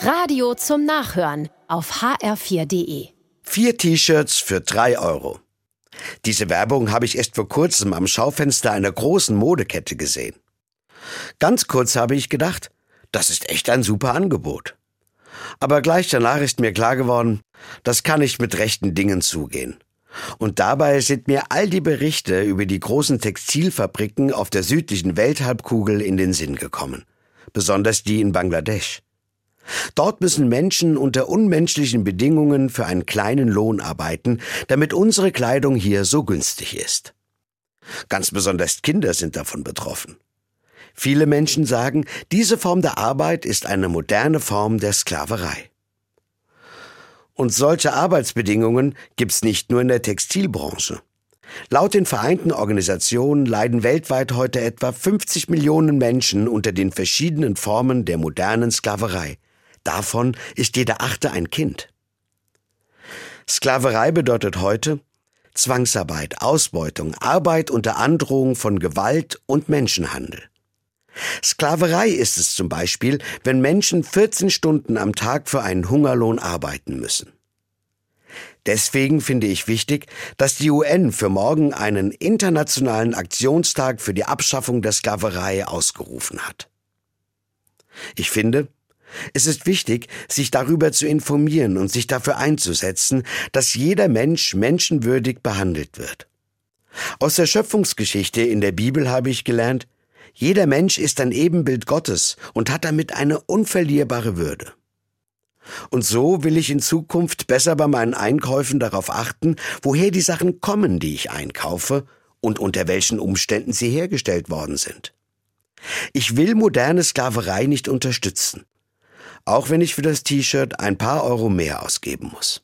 Radio zum Nachhören auf hr4.de. Vier T-Shirts für drei Euro. Diese Werbung habe ich erst vor kurzem am Schaufenster einer großen Modekette gesehen. Ganz kurz habe ich gedacht, das ist echt ein super Angebot. Aber gleich danach ist mir klar geworden, das kann nicht mit rechten Dingen zugehen. Und dabei sind mir all die Berichte über die großen Textilfabriken auf der südlichen Welthalbkugel in den Sinn gekommen. Besonders die in Bangladesch. Dort müssen Menschen unter unmenschlichen Bedingungen für einen kleinen Lohn arbeiten, damit unsere Kleidung hier so günstig ist. Ganz besonders Kinder sind davon betroffen. Viele Menschen sagen, diese Form der Arbeit ist eine moderne Form der Sklaverei. Und solche Arbeitsbedingungen gibt's nicht nur in der Textilbranche. Laut den Vereinten Organisationen leiden weltweit heute etwa 50 Millionen Menschen unter den verschiedenen Formen der modernen Sklaverei. Davon ist jeder achte ein Kind. Sklaverei bedeutet heute Zwangsarbeit, Ausbeutung, Arbeit unter Androhung von Gewalt und Menschenhandel. Sklaverei ist es zum Beispiel, wenn Menschen 14 Stunden am Tag für einen Hungerlohn arbeiten müssen. Deswegen finde ich wichtig, dass die UN für morgen einen internationalen Aktionstag für die Abschaffung der Sklaverei ausgerufen hat. Ich finde, es ist wichtig, sich darüber zu informieren und sich dafür einzusetzen, dass jeder Mensch menschenwürdig behandelt wird. Aus der Schöpfungsgeschichte in der Bibel habe ich gelernt, jeder Mensch ist ein Ebenbild Gottes und hat damit eine unverlierbare Würde. Und so will ich in Zukunft besser bei meinen Einkäufen darauf achten, woher die Sachen kommen, die ich einkaufe und unter welchen Umständen sie hergestellt worden sind. Ich will moderne Sklaverei nicht unterstützen, auch wenn ich für das T-Shirt ein paar Euro mehr ausgeben muss.